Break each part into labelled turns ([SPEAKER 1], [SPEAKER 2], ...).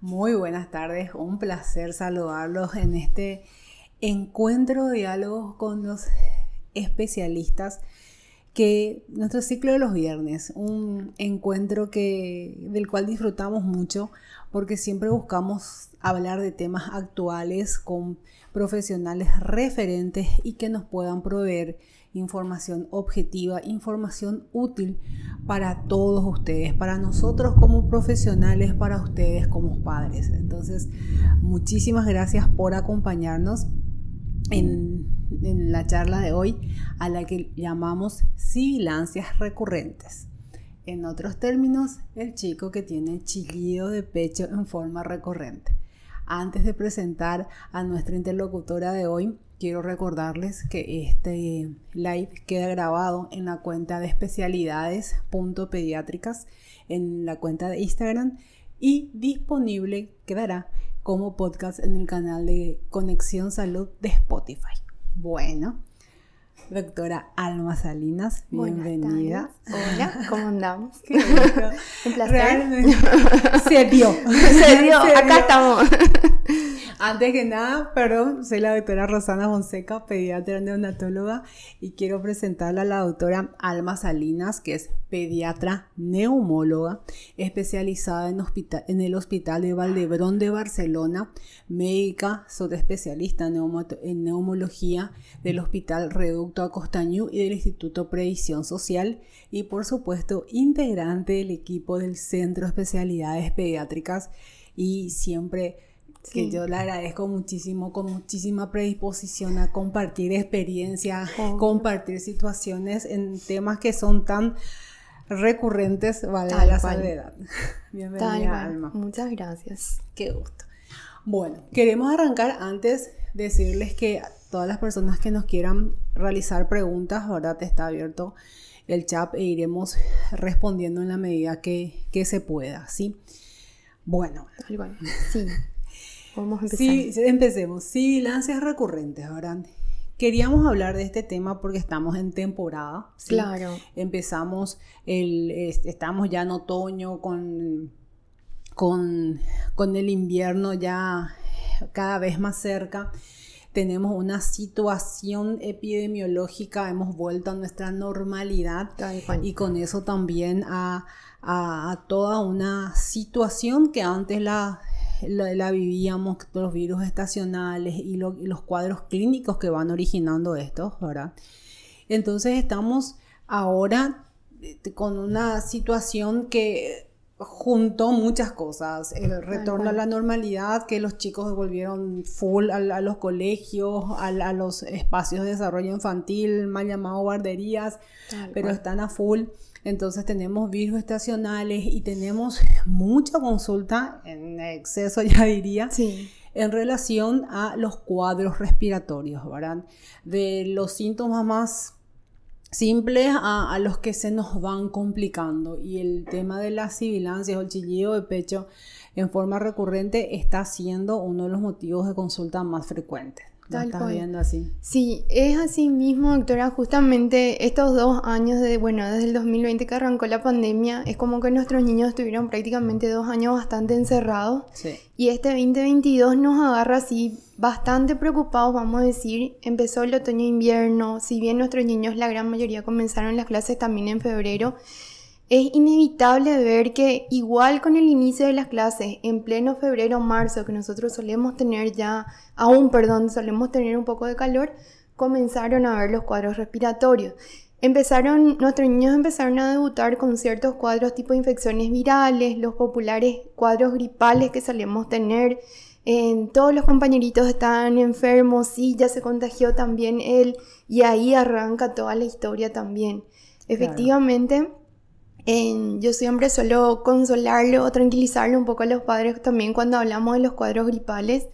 [SPEAKER 1] Muy buenas tardes, un placer saludarlos en este encuentro de diálogos con los especialistas que nuestro ciclo de los viernes, un encuentro que del cual disfrutamos mucho porque siempre buscamos hablar de temas actuales con profesionales referentes y que nos puedan proveer información objetiva, información útil para todos ustedes, para nosotros como profesionales, para ustedes como padres. Entonces, muchísimas gracias por acompañarnos en, la charla de hoy a la que llamamos sibilancias recurrentes. En otros términos, el chico que tiene chillido de pecho en forma recurrente. Antes de presentar a nuestra interlocutora de hoy, quiero recordarles que este live queda grabado en la cuenta de especialidades.pediátricas en la cuenta de Instagram y disponible quedará como podcast en el canal de Conexión Salud de Spotify. Bueno, doctora Alma Salinas, bienvenida.
[SPEAKER 2] Hola, ¿cómo andamos?
[SPEAKER 1] Un placer. se dio.
[SPEAKER 2] Se dio, acá estamos.
[SPEAKER 1] Antes que nada, perdón, soy la doctora Rosana Fonseca, pediatra neonatóloga, y quiero presentarla a la doctora Alma Salinas, que es pediatra neumóloga, especializada en, en el Hospital de Valdebrón de Barcelona, médica subespecialista en, en neumología del Hospital Reducto Acostañú y del Instituto Previsión Social, y por supuesto integrante del equipo del Centro de Especialidades Pediátricas y siempre que yo le agradezco muchísimo, con muchísima predisposición a compartir experiencias, compartir situaciones en temas que son tan recurrentes, vale la salvedad.
[SPEAKER 2] Bienvenida, Alma. Muchas gracias.
[SPEAKER 1] Qué gusto. Bueno, queremos arrancar antes decirles que todas las personas que nos quieran realizar preguntas, ahora te está abierto el chat e iremos respondiendo en la medida que, que se pueda, ¿sí? Bueno.
[SPEAKER 2] Sí.
[SPEAKER 1] Sí, empecemos. Sibilancias recurrentes, ¿verdad? Queríamos hablar de este tema porque estamos en temporada.
[SPEAKER 2] Claro.
[SPEAKER 1] Empezamos, el, estamos ya en otoño con, con, con el invierno ya cada vez más cerca tenemos una situación epidemiológica, hemos vuelto a nuestra normalidad y con eso también a, a, toda una situación que antes la, la, vivíamos, los virus estacionales y, los cuadros clínicos que van originando estos, ¿verdad? Entonces estamos ahora eh, con una situación que juntó muchas cosas, el retorno a la normalidad, que los chicos volvieron full a, los colegios, a, los espacios de desarrollo infantil, mal llamado guarderías, pero están a full. Entonces tenemos virus estacionales y tenemos mucha consulta, en exceso ya diría, en relación a los cuadros respiratorios, ¿verdad? De los síntomas más simples a, los que se nos van complicando. Y el tema de las sibilancias o el chillido de pecho en forma recurrente está siendo uno de los motivos de consulta más frecuentes.
[SPEAKER 2] Tal viendo así. Sí, es así mismo, doctora. Justamente estos dos años, de, bueno, desde el 2020 que arrancó la pandemia, es como que nuestros niños estuvieron prácticamente dos años bastante encerrados. Sí. Y este 2022 nos agarra así bastante preocupados, vamos a decir. Empezó el otoño-invierno, si bien nuestros niños, la gran mayoría, comenzaron las clases también en febrero es inevitable ver que igual con el inicio de las clases, en pleno febrero marzo, que nosotros solemos tener ya, aún perdón, solemos tener un poco de calor, comenzaron a ver los cuadros respiratorios. Empezaron, nuestros niños empezaron a debutar con ciertos cuadros tipo infecciones virales, los populares cuadros gripales que solemos tener. En, todos los compañeritos estaban enfermos, sí, ya se contagió también él, y ahí arranca toda la historia también. Efectivamente, yo siempre suelo consolarlo o tranquilizarle un poco a los padres también cuando hablamos de los cuadros gripales,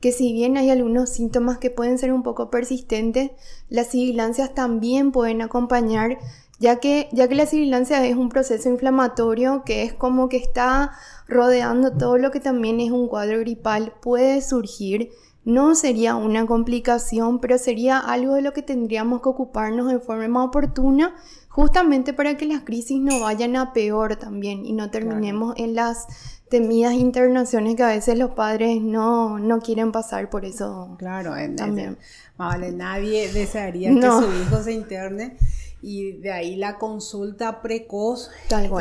[SPEAKER 2] que si bien hay algunos síntomas que pueden ser un poco persistentes, las sibilancias también pueden acompañar, ya que, ya que la sibilancia es un proceso inflamatorio que es como que está rodeando todo lo que también es un cuadro gripal, puede surgir. No sería una complicación, pero sería algo de lo que tendríamos que ocuparnos de forma más oportuna justamente para que las crisis no vayan a peor también y no terminemos en las temidas internaciones que a veces los padres no, no quieren pasar por eso.
[SPEAKER 1] Claro, también. vale, nadie desearía que su hijo se interne y de ahí la consulta precoz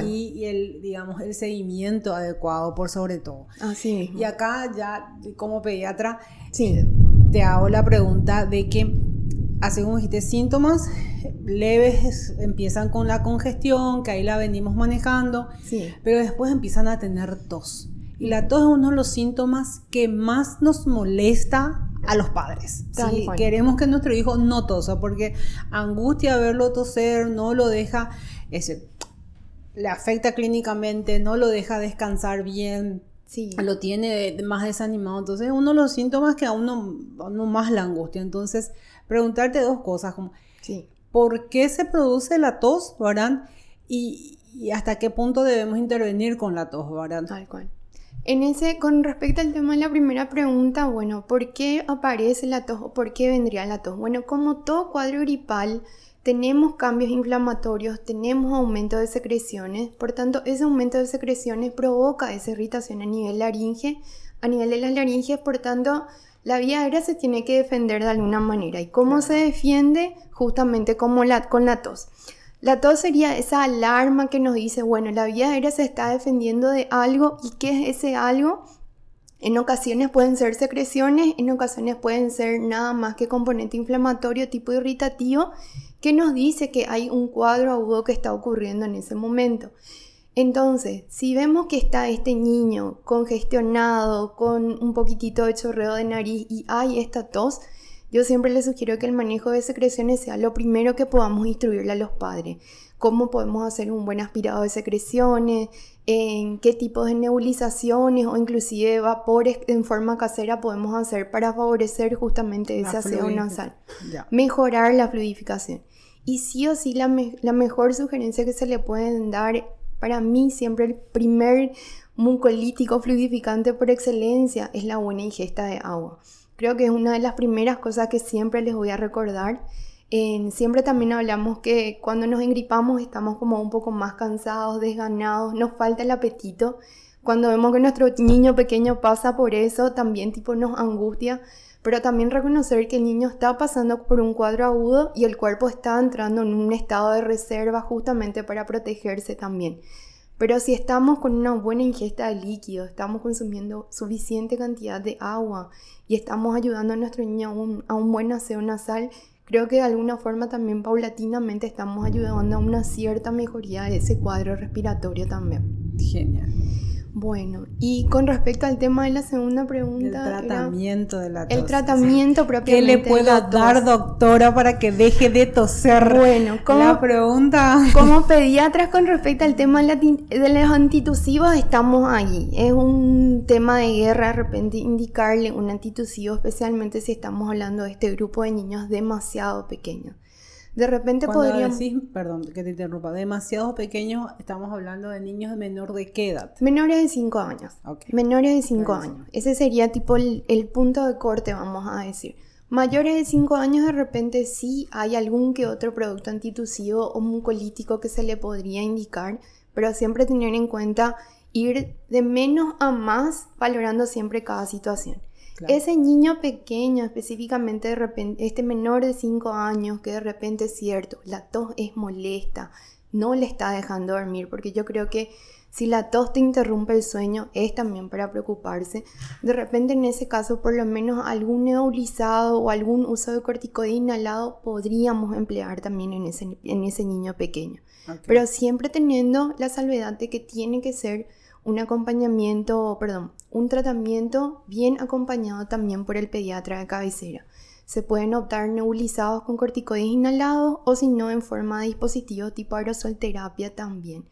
[SPEAKER 1] Y, el digamos el seguimiento adecuado por sobre todo.
[SPEAKER 2] Así
[SPEAKER 1] Y acá ya como pediatra sí. te hago la pregunta de que así como dijiste síntomas leves empiezan con la congestión, que ahí la venimos manejando, pero después empiezan a tener tos. Y la tos es uno de los síntomas que más nos molesta a los padres. Si queremos que nuestro hijo no tosa, porque angustia verlo toser, no lo deja, ese, le afecta clínicamente, no lo deja descansar bien, lo tiene más desanimado. Entonces, uno de los síntomas que a uno, uno más la angustia. Entonces, preguntarte dos cosas, como, ¿por qué se produce la tos, verdad? Y, y, hasta qué punto debemos intervenir con la tos, verdad?
[SPEAKER 2] Tal cual. En ese, con respecto al tema de la primera pregunta, bueno, ¿por qué aparece la tos o por qué vendría la tos? Bueno, como todo cuadro gripal, tenemos cambios inflamatorios, tenemos aumento de secreciones, por tanto, ese aumento de secreciones provoca esa irritación a nivel laringe, a nivel de las laringes, por tanto, la vía aérea se tiene que defender de alguna manera. ¿Y cómo se defiende? Justamente como la, con la tos. La tos sería esa alarma que nos dice, bueno, la vía aérea se está defendiendo de algo y qué es ese algo. En ocasiones pueden ser secreciones, en ocasiones pueden ser nada más que componente inflamatorio tipo irritativo que nos dice que hay un cuadro agudo que está ocurriendo en ese momento. Entonces, si vemos que está este niño congestionado, con un poquitito de chorreo de nariz y hay esta tos, yo siempre les sugiero que el manejo de secreciones sea lo primero que podamos instruirle a los padres. Cómo podemos hacer un buen aspirado de secreciones, en qué tipos de nebulizaciones o inclusive vapores en forma casera podemos hacer para favorecer justamente ese aseo nasal. Mejorar la fluidificación. Y sí o sí la, la mejor sugerencia que se le pueden dar, para mí siempre el primer mucolítico fluidificante por excelencia es la buena ingesta de agua. Creo que es una de las primeras cosas que siempre les voy a recordar. siempre también hablamos que cuando nos engripamos estamos como un poco más cansados, desganados, nos falta el apetito. Cuando vemos que nuestro niño pequeño pasa por eso, también tipo nos angustia, pero también reconocer que el niño está pasando por un cuadro agudo y el cuerpo está entrando en un estado de reserva justamente para protegerse también. Pero si estamos con una buena ingesta de líquido, estamos consumiendo suficiente cantidad de agua y estamos ayudando a nuestro niño a un, a un buen aseo nasal, creo que de alguna forma también paulatinamente estamos ayudando a una cierta mejoría de ese cuadro respiratorio también.
[SPEAKER 1] Genial.
[SPEAKER 2] Bueno, y con respecto al tema de la segunda pregunta.
[SPEAKER 1] El tratamiento de la tos.
[SPEAKER 2] El tratamiento propiamente.
[SPEAKER 1] ¿Qué le puedo dar, doctora, para que deje de toser?
[SPEAKER 2] Bueno,
[SPEAKER 1] como la pregunta.
[SPEAKER 2] Como pediatras con respecto al tema de los antitusivos, estamos ahí. Es un tema de guerra de repente indicarle un antitusivo, especialmente si estamos hablando de este grupo de niños demasiado pequeños. De repente podríamos...
[SPEAKER 1] decir, perdón que te interrumpa, demasiado pequeños, estamos hablando de niños de menor de qué edad?
[SPEAKER 2] Menores de 5 años. Menores de 5 años. Ese sería tipo el, punto de corte, vamos a decir. Mayores de 5 años de repente sí hay algún que otro producto antitusivo o mucolítico que se le podría indicar, pero siempre tener en cuenta ir de menos a más valorando siempre cada situación. Ese niño pequeño, específicamente de repente, este menor de 5 años, que de repente es cierto, la tos es molesta, no le está dejando dormir, porque yo creo que si la tos te interrumpe el sueño, es también para preocuparse. De repente, en ese caso, por lo menos algún nebulizado o algún uso de corticoide inhalado podríamos emplear también en ese, en ese niño pequeño. Pero siempre teniendo la salvedad de que tiene que ser un acompañamiento, perdón, un tratamiento bien acompañado también por el pediatra de cabecera. Se pueden optar nebulizados con corticoides inhalados o si no en forma de dispositivo tipo aerosol terapia también.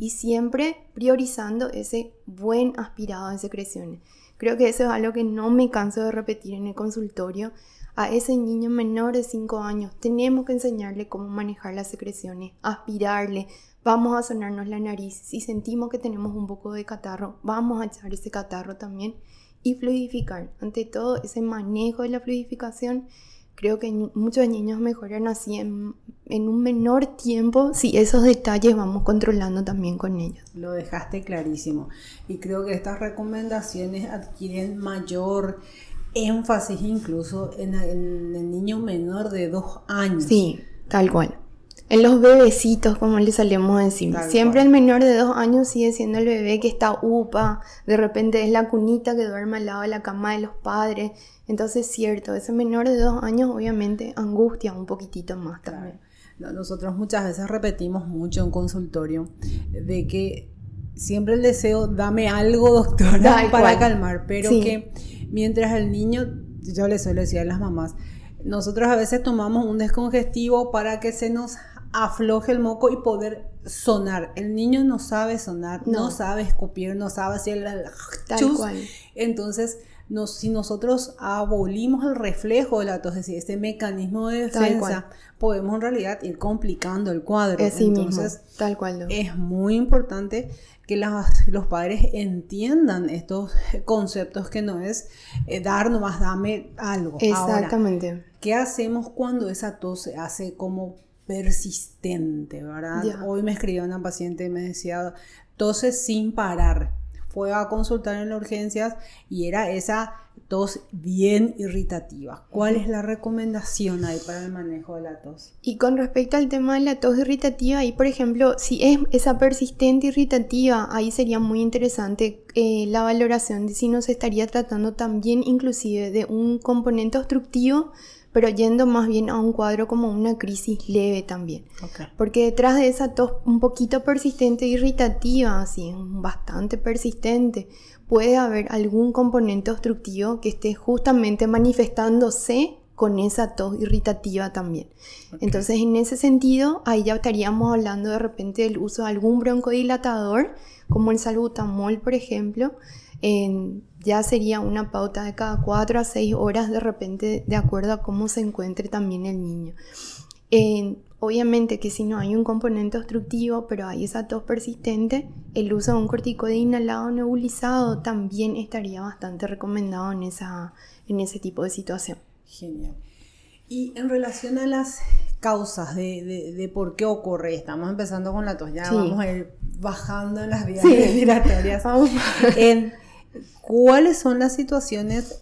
[SPEAKER 2] Y siempre priorizando ese buen aspirado de secreciones. Creo que eso es algo que no me canso de repetir en el consultorio. A ese niño menor de 5 años tenemos que enseñarle cómo manejar las secreciones, aspirarle, vamos a sonarnos la nariz. Si sentimos que tenemos un poco de catarro, vamos a echar ese catarro también y fluidificar. Ante todo, ese manejo de la fluidificación creo que muchos niños mejoran así en, un menor tiempo si esos detalles vamos controlando también con ellos.
[SPEAKER 1] Lo dejaste clarísimo. Y creo que estas recomendaciones adquieren mayor énfasis incluso en el, niño menor de dos años.
[SPEAKER 2] Sí, tal cual. En los bebecitos, como le solemos decir. Siempre el menor de dos años sigue siendo el bebé que está upa, de repente es la cunita que duerme al lado de la cama de los padres. Entonces, cierto, ese menor de dos años obviamente angustia un poquitito más también.
[SPEAKER 1] Nosotros muchas veces repetimos mucho en consultorio de que siempre el deseo, dame algo, doctora, para calmar, pero que mientras el niño, yo le suelo decir a las mamás, nosotros a veces tomamos un descongestivo para que se nos afloje el moco y poder sonar. El niño no sabe sonar, no, sabe escupir, no sabe hacer el chus. Entonces, si nosotros abolimos el reflejo de la tos, es decir, este mecanismo de defensa, podemos en realidad ir complicando el cuadro.
[SPEAKER 2] Entonces, tal cual.
[SPEAKER 1] Es muy importante que los padres entiendan estos conceptos que no es eh, dar nomás dame algo.
[SPEAKER 2] Exactamente.
[SPEAKER 1] ¿Qué hacemos cuando esa tos se hace como persistente, verdad? Hoy me escribió una paciente y me decía, tose sin parar. Fue a consultar en las urgencias y era esa tos bien irritativa. ¿Cuál es la recomendación ahí para el manejo de la tos?
[SPEAKER 2] Y con respecto al tema de la tos irritativa, ahí por ejemplo, si es esa persistente irritativa, ahí sería muy interesante eh, la valoración de si nos estaría tratando también inclusive de un componente obstructivo pero yendo más bien a un cuadro como una crisis leve también. Porque detrás de esa tos un poquito persistente e irritativa, así, bastante persistente, puede haber algún componente obstructivo que esté justamente manifestándose con esa tos irritativa también. Entonces, en ese sentido, ahí ya estaríamos hablando de repente del uso de algún broncodilatador, como el salbutamol, por ejemplo, ya sería una pauta de cada 4 a 6 horas de repente de acuerdo a cómo se encuentre también el niño. obviamente que si no hay un componente obstructivo, pero hay esa tos persistente, el uso de un corticoide inhalado nebulizado también estaría bastante recomendado en, esa, en ese tipo de situación.
[SPEAKER 1] Genial. Y en relación a las causas de, por qué ocurre, estamos empezando con la tos, ya vamos a ir bajando en las vías respiratorias. ¿Cuáles son las situaciones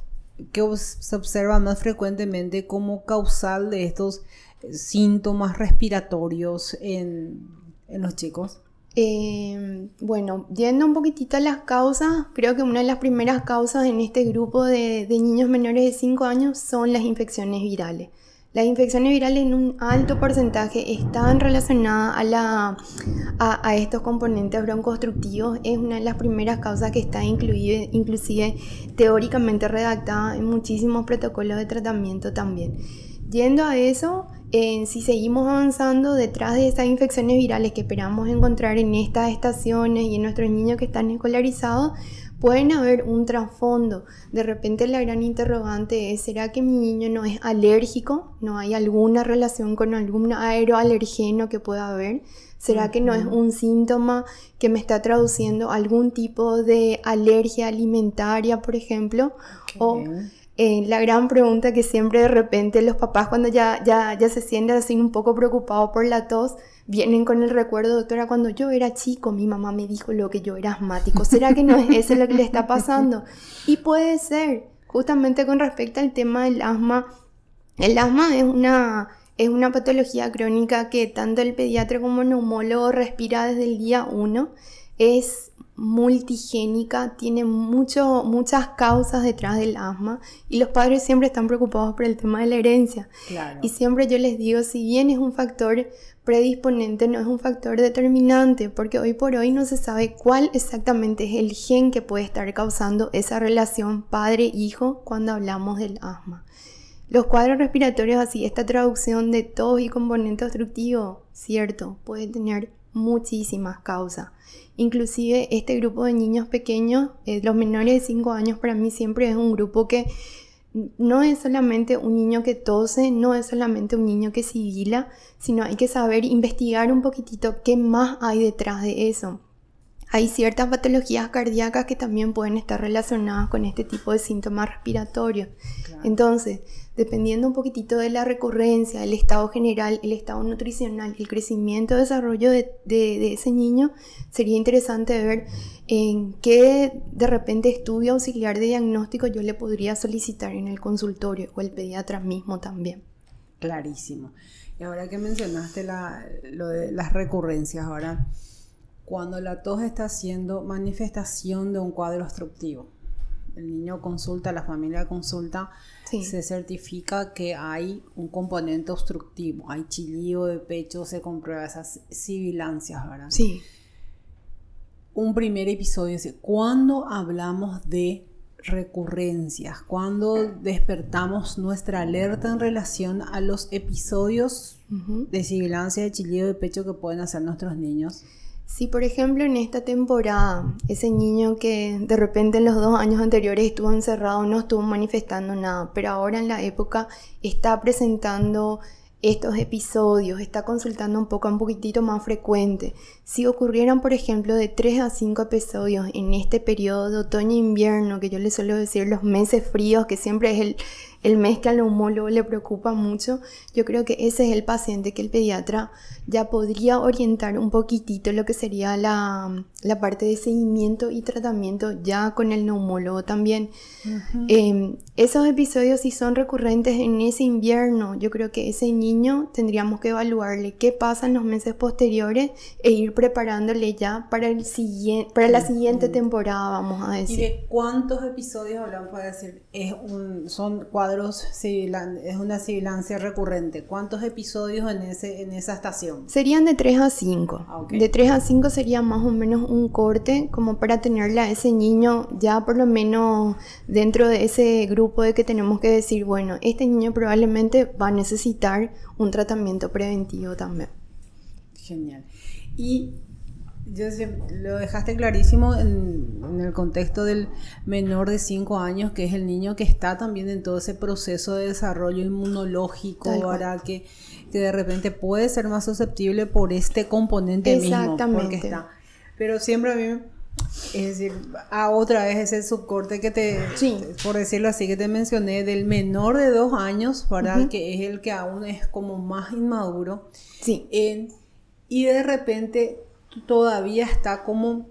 [SPEAKER 1] que se observan más frecuentemente como causal de estos síntomas respiratorios en, los chicos?
[SPEAKER 2] Em, bueno, yendo un poquitito a las causas, creo que una de las primeras causas en este grupo de, de niños menores de 5 años son las infecciones virales. Las infecciones virales en un alto porcentaje están relacionadas a, estos componentes broncostructivos. Es una de las primeras causas que está incluida, inclusive teóricamente redactada en muchísimos protocolos de tratamiento también. Yendo a eso, si seguimos avanzando detrás de esas infecciones virales que esperamos encontrar en estas estaciones y en nuestros niños que están escolarizados, pueden haber un trasfondo. De repente la gran interrogante es, ¿será que mi niño no es alérgico? ¿No hay alguna relación con algún aeroalergeno que pueda haber? ¿Será que no es un síntoma que me está traduciendo algún tipo de alergia alimentaria, por ejemplo? O eh, la gran pregunta que siempre de repente los papás cuando ya, ya, ya se sienten así un poco preocupados por la tos, vienen con el recuerdo, doctora, cuando yo era chico, mi mamá me dijo lo que yo era asmático. ¿Será que no es eso lo que le está pasando? Y puede ser, justamente con respecto al tema del asma, el asma es una, es una patología crónica que tanto el pediatra como el neumólogo respira desde el día 1. Es multigénica, tiene mucho, muchas causas detrás del asma y los padres siempre están preocupados por el tema de la herencia. Y siempre yo les digo, si bien es un factor predisponente, no es un factor determinante, porque hoy por hoy no se sabe cuál exactamente es el gen que puede estar causando esa relación padre-hijo cuando hablamos del asma. Los cuadros respiratorios, así, esta traducción de tos y componente obstructivo, cierto, puede tener muchísimas causas. Inclusive este grupo de niños pequeños, eh, los menores de 5 años, para mí siempre es un grupo que no es solamente un niño que tose, no es solamente un niño que sibila, sino hay que saber investigar un poquitito qué más hay detrás de eso. Hay ciertas patologías cardíacas que también pueden estar relacionadas con este tipo de síntomas respiratorios. Entonces, dependiendo un poquitito de la recurrencia, el estado general, el estado nutricional, el crecimiento, desarrollo de, de, ese niño, sería interesante ver en qué de repente estudio auxiliar de diagnóstico yo le podría solicitar en el consultorio o el pediatra mismo también.
[SPEAKER 1] Clarísimo. Y ahora que mencionaste lo de las recurrencias, ahora cuando la tos está siendo manifestación de un cuadro obstructivo. El niño consulta, la familia consulta, se certifica que hay un componente obstructivo, hay chillido de pecho, se comprueba esas sibilancias, ¿verdad?
[SPEAKER 2] Sí.
[SPEAKER 1] Un primer episodio es cuando hablamos de recurrencias, cuando despertamos nuestra alerta en relación a los episodios de sibilancia, de chillido de pecho que pueden hacer nuestros niños.
[SPEAKER 2] Si por ejemplo en esta temporada ese niño que de repente en los dos años anteriores estuvo encerrado no estuvo manifestando nada, pero ahora en la época está presentando estos episodios, está consultando un poco, un poquitito más frecuente. Si ocurrieran, por ejemplo, de 3 a 5 episodios en este periodo de otoño-invierno, que yo le suelo decir los meses fríos, que siempre es el, el mes que al neumólogo le preocupa mucho, yo creo que ese es el paciente que el pediatra ya podría orientar un poquitito lo que sería la, parte de seguimiento y tratamiento ya con el neumólogo también. Em, esos episodios si son recurrentes en ese invierno, yo creo que ese niño tendríamos que evaluarle qué pasa en los meses posteriores e ir preparándole ya para, el siguiente, para la siguiente temporada, vamos a decir.
[SPEAKER 1] ¿Y de cuántos episodios hablamos para decir? Es un, son cuadros es una sibilancia recurrente. ¿Cuántos episodios en, ese, en esa estación?
[SPEAKER 2] Serían de 3 a 5. Ah, de 3 a 5 sería más o menos un corte como para tenerle a ese niño ya por lo menos dentro de ese grupo de que tenemos que decir, bueno, este niño probablemente va a necesitar un tratamiento preventivo también.
[SPEAKER 1] Genial. Y yo lo dejaste clarísimo en, el contexto del menor de 5 años, que es el niño que está también en todo ese proceso de desarrollo inmunológico, ahora que, que, de repente puede ser más susceptible por este componente mismo. Porque está. Pero siempre a mí, es decir, a otra vez ese subcorte que te, por decirlo así, que te mencioné, del menor de 2 años, ¿verdad? Que es el que aún es como más inmaduro.
[SPEAKER 2] Sí.
[SPEAKER 1] y de repente todavía está como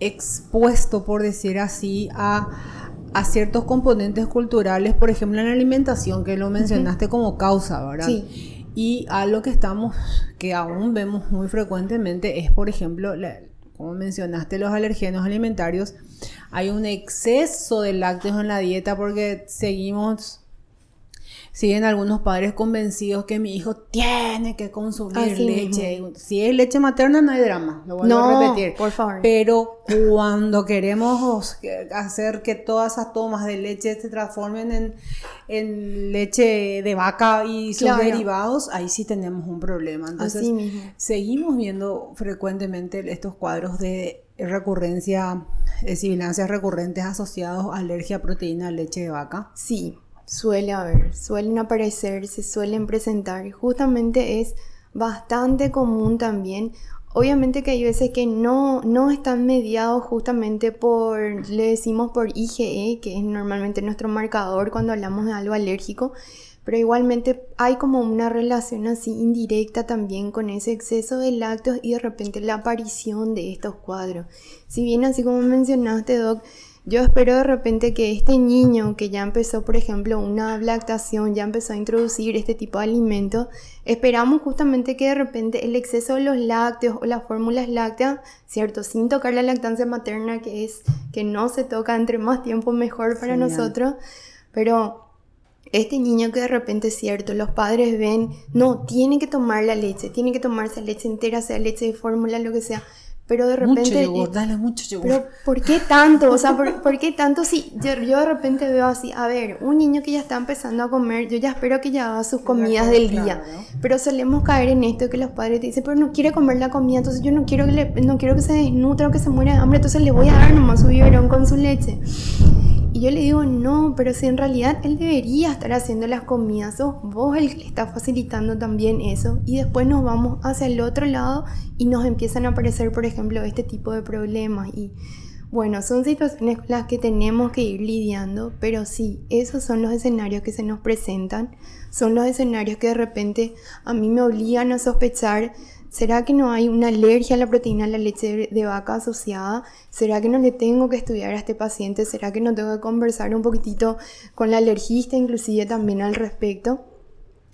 [SPEAKER 1] expuesto, por decir así, a, ciertos componentes culturales, por ejemplo, en la alimentación, que lo mencionaste como causa, ¿verdad?
[SPEAKER 2] Sí.
[SPEAKER 1] Y algo que estamos, que aún vemos muy frecuentemente es, por ejemplo, como mencionaste, los alergenos alimentarios. Hay un exceso de lácteos en la dieta porque seguimos siguen algunos padres convencidos que mi hijo tiene que consumir leche. Si es leche materna no hay drama, lo voy a repetir.
[SPEAKER 2] Por favor.
[SPEAKER 1] Pero cuando queremos hacer que todas esas tomas de leche se transformen en, leche de vaca y sus derivados, ahí sí tenemos un problema. Entonces, seguimos viendo frecuentemente estos cuadros de recurrencia, de sibilancias recurrentes asociados a alergia a proteína de leche de vaca.
[SPEAKER 2] Sí, suele haber, suelen aparecer, se suelen presentar. Justamente es bastante común también. Obviamente que hay veces que no, no están mediados justamente por, le decimos por IgE, que es normalmente nuestro marcador cuando hablamos de algo alérgico, pero igualmente hay como una relación así indirecta también con ese exceso de lácteos y de repente la aparición de estos cuadros. Si bien así como mencionaste, Doc, yo espero de repente que este niño que ya empezó, por ejemplo, una lactación, ya empezó a introducir este tipo de alimentos, esperamos justamente que de repente el exceso de los lácteos o las fórmulas lácteas, ¿cierto? Sin tocar la lactancia materna, que es que no se toca entre más tiempo mejor para nosotros, pero este niño que de repente es cierto, los padres ven, no, tiene que tomar la leche, tiene que tomarse leche entera, sea leche de fórmula, lo que sea pero de repente...
[SPEAKER 1] Mucho yogur, dale mucho yogur.
[SPEAKER 2] Pero ¿por qué tanto? O sea, ¿por, qué tanto si yo, de repente veo así, a ver, un niño que ya está empezando a comer, yo ya espero que ya haga sus comidas del día, pero solemos caer en esto que los padres te dicen, pero no quiere comer la comida, entonces yo no quiero que, no quiero que se desnutra o que se muera de hambre, entonces le voy a dar nomás su biberón con su leche. Y yo le digo, no, pero si en realidad él debería estar haciendo las comidas, sos vos el que le está facilitando también eso. Y después nos vamos hacia el otro lado y nos empiezan a aparecer, por ejemplo, este tipo de problemas. Y bueno, son situaciones con las que tenemos que ir lidiando, pero sí, esos son los escenarios que se nos presentan, son los escenarios que de repente a mí me obligan a sospechar, ¿será que no hay una alergia a la proteína de la leche de vaca asociada? ¿Será que no le tengo que estudiar a este paciente? ¿Será que no tengo que conversar un poquitito con la alergista inclusive también al respecto?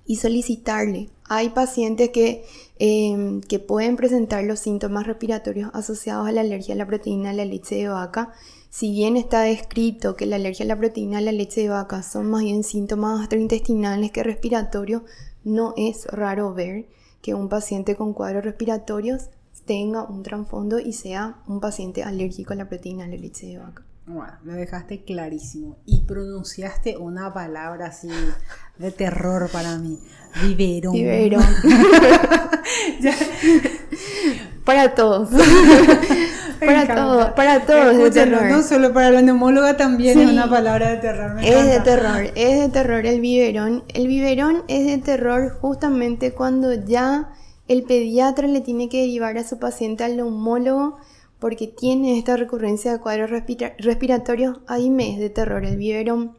[SPEAKER 2] Y solicitarle. Hay pacientes que Em, que pueden presentar los síntomas respiratorios asociados a la alergia a la proteína de la leche de vaca. Si bien está descrito que la alergia a la proteína de la leche de vaca son más bien síntomas gastrointestinales que respiratorios, no es raro ver que un paciente con cuadros respiratorios tenga un trasfondo y sea un paciente alérgico a la proteína de leche de vaca.
[SPEAKER 1] Bueno, me dejaste clarísimo. Y pronunciaste una palabra así de terror para mí. Viverón.
[SPEAKER 2] Viverón. para todos. para todos, para todos.
[SPEAKER 1] No solo para la neumóloga también es una palabra de terror.
[SPEAKER 2] es de terror, es de terror el biberón. El biberón es de terror justamente cuando ya el pediatra le tiene que derivar a su paciente al neumólogo porque tiene esta recurrencia de cuadros respiratorios, ahí me es de terror el biberón.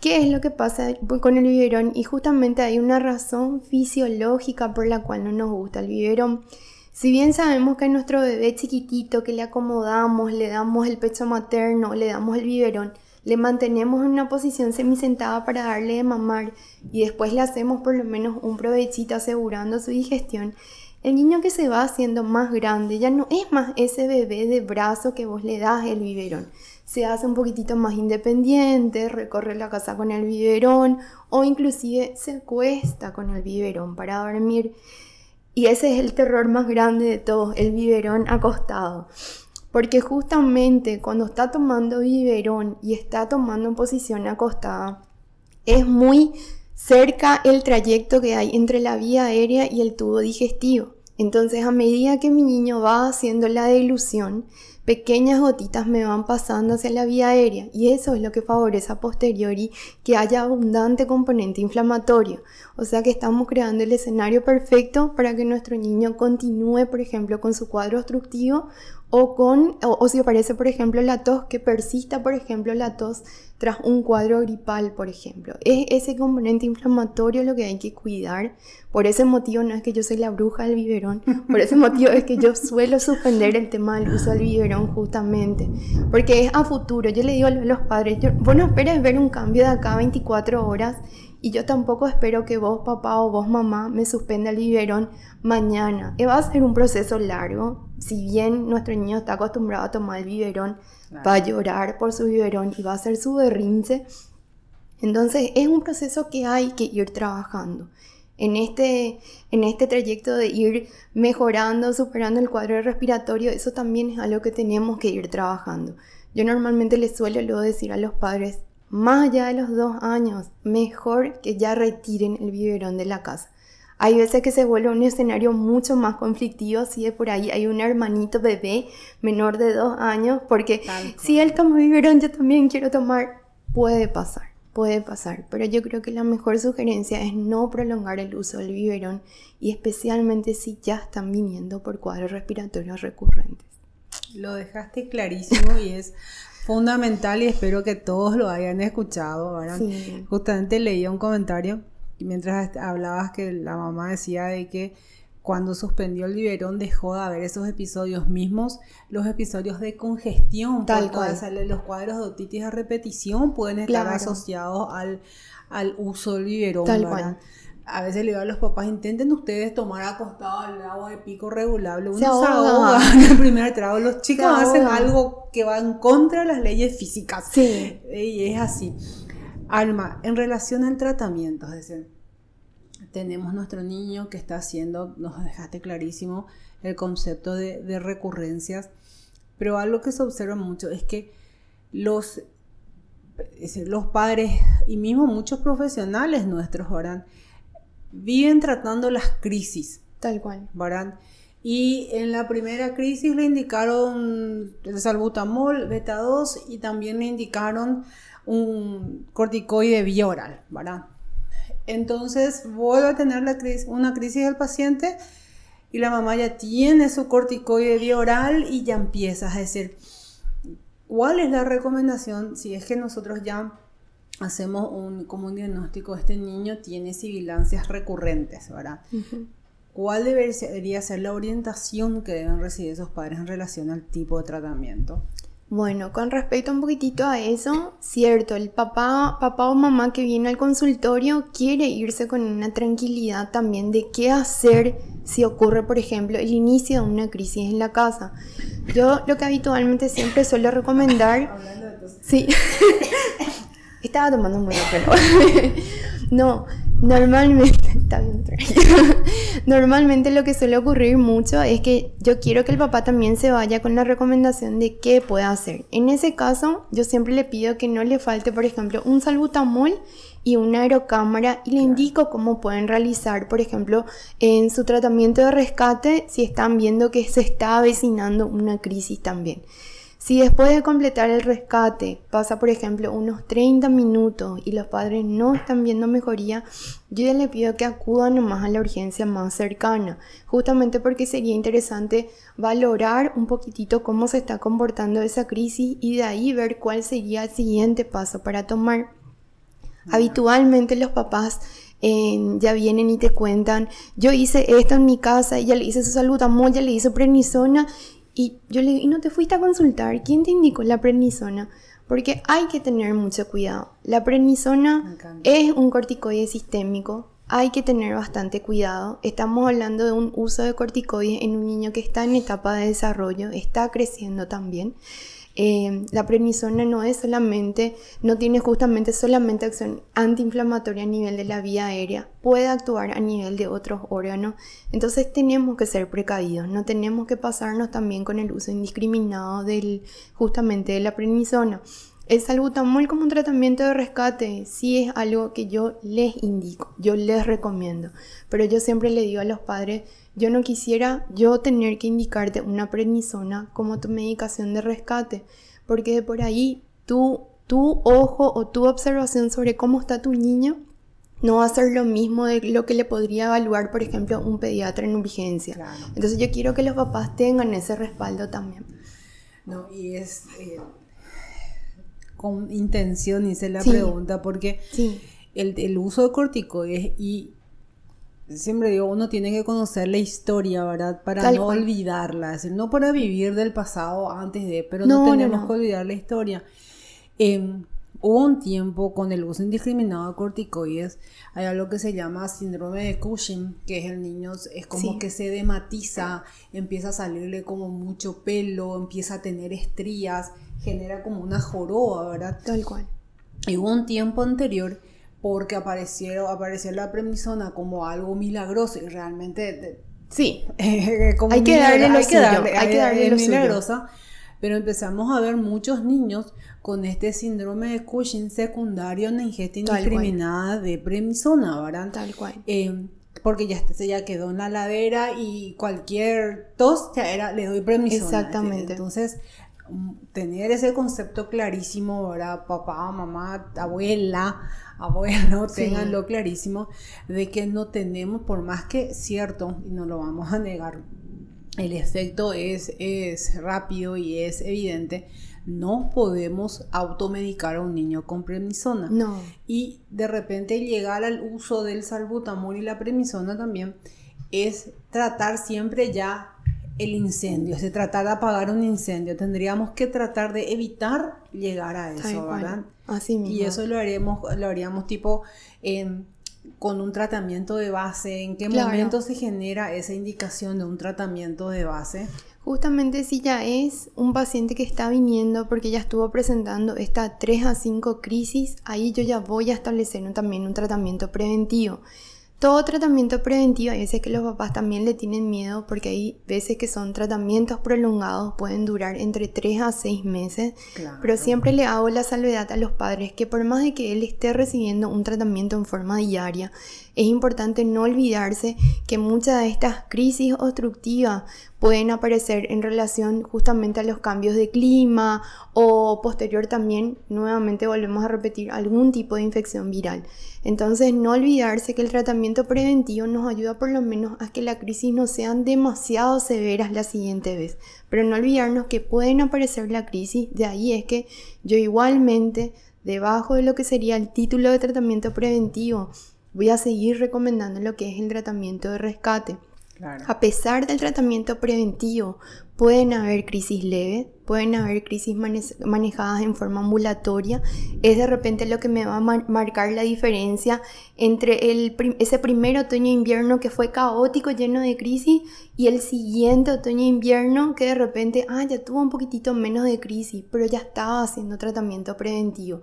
[SPEAKER 2] ¿Qué es lo que pasa con el biberón? Y justamente hay una razón fisiológica por la cual no nos gusta el biberón. Si bien sabemos que a nuestro bebé chiquitito que le acomodamos, le damos el pecho materno, le damos el biberón, le mantenemos en una posición semisentada para darle de mamar y después le hacemos por lo menos un provechito asegurando su digestión, el niño que se va haciendo más grande ya no es más ese bebé de brazo que vos le das el biberón. Se hace un poquitito más independiente, recorre la casa con el biberón o inclusive se acuesta con el biberón para dormir. Y ese es el terror más grande de todos, el biberón acostado. Porque justamente cuando está tomando biberón y está tomando en posición acostada, es muy cerca el trayecto que hay entre la vía aérea y el tubo digestivo. Entonces a medida que mi niño va haciendo la dilución, pequeñas gotitas me van pasando hacia la vía aérea y eso es lo que favorece a posteriori que haya abundante componente inflamatorio. O sea que estamos creando el escenario perfecto para que nuestro niño continúe, por ejemplo, con su cuadro obstructivo o con, o, si aparece, por ejemplo, la tos, que persista, por ejemplo, la tos tras un cuadro gripal, por ejemplo. Es ese componente inflamatorio lo que hay que cuidar. Por ese motivo no es que yo soy la bruja del biberón, por ese motivo es que yo suelo suspender el tema del uso del biberón justamente, porque es a futuro. Yo le digo a los padres, yo, vos no esperes ver un cambio de acá a 24 horas y yo tampoco espero que vos, papá o vos, mamá, me suspenda el biberón mañana. Va a ser un proceso largo. Si bien nuestro niño está acostumbrado a tomar el biberón, va a llorar por su biberón y va a hacer su berrinche. Entonces es un proceso que hay que ir trabajando. En este, en este trayecto de ir mejorando, superando el cuadro respiratorio, eso también es algo que tenemos que ir trabajando. Yo normalmente les suelo luego decir a los padres, más allá de los dos años, mejor que ya retiren el biberón de la casa. Hay veces que se vuelve un escenario mucho más conflictivo si de por ahí hay un hermanito bebé menor de dos años, porque si él toma biberón, yo también quiero tomar. Puede pasar, puede pasar, pero yo creo que la mejor sugerencia es no prolongar el uso del biberón y especialmente si ya están viniendo por cuadros respiratorios recurrentes.
[SPEAKER 1] Lo dejaste clarísimo y es fundamental y espero que todos lo hayan escuchado. Justamente leía un comentario mientras hablabas que la mamá decía de que cuando suspendió el biberón dejó de haber esos episodios mismos, los episodios de congestión,
[SPEAKER 2] Tal cual.
[SPEAKER 1] los cuadros de otitis a repetición pueden estar asociados al, al, uso del biberón. Tal cual a veces le digo a los papás, intenten ustedes tomar acostado el agua de pico regulable. Uno se ahoga, en el primer trago. Los chicos hacen algo que va en contra de las leyes físicas.
[SPEAKER 2] Sí.
[SPEAKER 1] Y es así. Alma, en relación al tratamiento, es decir, tenemos nuestro niño que está haciendo, nos dejaste clarísimo el concepto de, de recurrencias, pero algo que se observa mucho es que los, los padres y mismo muchos profesionales nuestros, viven tratando las crisis.
[SPEAKER 2] Tal cual.
[SPEAKER 1] ¿verdad? Y en la primera crisis le indicaron el salbutamol, beta 2 y también le indicaron un corticoide vía oral, ¿verdad? Entonces vuelve a tener la crisis, una crisis del paciente y la mamá ya tiene su corticoide vía oral y ya empiezas a decir, ¿cuál es la recomendación si es que nosotros ya hacemos un, como un diagnóstico, este niño tiene sibilancias recurrentes, ¿verdad? ¿Cuál debería ser la orientación que deben recibir esos padres en relación al tipo de tratamiento?
[SPEAKER 2] Bueno, con respecto un poquitito a eso, cierto, el papá, papá o mamá que viene al consultorio quiere irse con una tranquilidad también de qué hacer si ocurre, por ejemplo, el inicio de una crisis en la casa. Yo lo que habitualmente siempre suelo recomendar... Hablando de Sí. Estaba tomando un buen pero... no, normalmente... Está bien, Normalmente lo que suele ocurrir mucho es que yo quiero que el papá también se vaya con la recomendación de qué puede hacer. En ese caso, yo siempre le pido que no le falte, por ejemplo, un salbutamol y una aerocámara y le indico cómo pueden realizar, por ejemplo, en su tratamiento de rescate si están viendo que se está avecinando una crisis también. Si después de completar el rescate pasa, por ejemplo, unos 30 minutos y los padres no están viendo mejoría, yo ya le pido que acudan nomás a la urgencia más cercana, justamente porque sería interesante valorar un poquitito cómo se está comportando esa crisis y de ahí ver cuál sería el siguiente paso para tomar. Habitualmente los papás eh, ya vienen y te cuentan, yo hice esto en mi casa, ya le hice su salud ya le hice prednisona y yo le digo, ¿y no te fuiste a consultar? ¿Quién te indicó la prednisona? Porque hay que tener mucho cuidado. La prednisona es un corticoide sistémico. Hay que tener bastante cuidado. Estamos hablando de un uso de corticoides en un niño que está en etapa de desarrollo, está creciendo también. Eh, la prednisona no es solamente, no tiene justamente solamente acción antiinflamatoria a nivel de la vía aérea, puede actuar a nivel de otros órganos. Entonces tenemos que ser precavidos, no tenemos que pasarnos también con el uso indiscriminado del, justamente de la prednisona. El salbutamol como un tratamiento de rescate sí es algo que yo les indico, yo les recomiendo, pero yo siempre le digo a los padres, yo no quisiera yo tener que indicarte una prednisona como tu medicación de rescate, porque de por ahí tu, tu ojo o tu observación sobre cómo está tu niño no va a ser lo mismo de lo que le podría evaluar, por ejemplo, un pediatra en urgencia. Entonces yo quiero que los papás tengan ese respaldo también.
[SPEAKER 1] No, y es... Eh, con intención hice la pregunta porque el, uso de corticoides y siempre digo, uno tiene que conocer la historia, ¿verdad? Para no olvidarla, es decir, no para vivir del pasado antes de, pero no, tenemos que olvidar la historia. Em, hubo un tiempo con el uso indiscriminado de corticoides, hay algo que se llama síndrome de Cushing, que es el niño, es como que se dematiza, empieza a salirle como mucho pelo, empieza a tener estrías, genera como una joroba, ¿verdad?
[SPEAKER 2] Tal cual.
[SPEAKER 1] Y hubo un tiempo anterior porque aparecieron, apareció la premisona como algo milagroso y realmente...
[SPEAKER 2] Sí, hay, que darle hay, que darle,
[SPEAKER 1] hay que darle lo milagrosa. Pero empezamos a ver muchos niños con este síndrome de Cushing secundario en ingesta indiscriminada de premisona, ¿verdad?
[SPEAKER 2] Tal cual.
[SPEAKER 1] Eh, porque ya se ya quedó en la ladera y cualquier tos ya era le doy premisona.
[SPEAKER 2] Exactamente.
[SPEAKER 1] Entonces, tener ese concepto clarísimo, ¿verdad? Papá, mamá, abuela, abuelo, tenganlo clarísimo, de que no tenemos, por más que cierto, y no lo vamos a negar, el efecto es, es rápido y es evidente, no podemos automedicar a un niño con premisona.
[SPEAKER 2] No.
[SPEAKER 1] Y de repente llegar al uso del salbutamol y la premisona también es tratar siempre ya el incendio, se trata de apagar un incendio, tendríamos que tratar de evitar llegar a eso, ¿verdad?
[SPEAKER 2] Así mismo.
[SPEAKER 1] Y eso lo haremos, lo haríamos tipo con un tratamiento de base. ¿En qué momento se genera esa indicación de un tratamiento de base?
[SPEAKER 2] Justamente si ya es un paciente que está viniendo porque ya estuvo presentando esta 3 a 5 crisis, ahí yo ya voy a establecer también un tratamiento preventivo. Todo tratamiento preventivo, hay veces que los papás también le tienen miedo porque hay veces que son tratamientos prolongados, pueden durar entre 3 a 6 meses, pero siempre le hago la salvedad a los padres que por más de que él esté recibiendo un tratamiento en forma diaria, es importante no olvidarse que muchas de estas crisis obstructivas pueden aparecer en relación justamente a los cambios de clima o posterior también, nuevamente volvemos a repetir, algún tipo de infección viral. Entonces no olvidarse que el tratamiento preventivo nos ayuda por lo menos a que las crisis no sean demasiado severas la siguiente vez. Pero no olvidarnos que pueden aparecer la crisis, de ahí es que yo igualmente, debajo de lo que sería el título de tratamiento preventivo, voy a seguir recomendando lo que es el tratamiento de rescate. A pesar del tratamiento preventivo, pueden haber crisis leves, pueden haber crisis manejadas en forma ambulatoria. Es de repente lo que me va a marcar la diferencia entre ese primer otoño-invierno que fue caótico, lleno de crisis, y el siguiente otoño-invierno que de repente, ah, ya tuvo un poquitito menos de crisis, pero ya estaba haciendo tratamiento preventivo.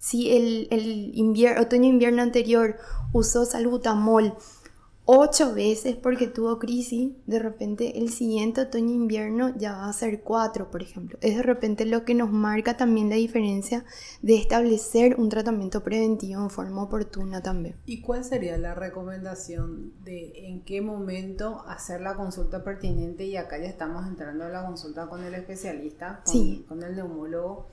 [SPEAKER 2] Si el, el otoño-invierno anterior usó salbutamol ocho veces porque tuvo crisis, de repente el siguiente otoño-invierno ya va a ser cuatro, por ejemplo. Es de repente lo que nos marca también la diferencia de establecer un tratamiento preventivo en forma oportuna también.
[SPEAKER 1] ¿Y cuál sería la recomendación de en qué momento hacer la consulta pertinente? Y acá ya estamos entrando a la consulta con el especialista, con, el neumólogo.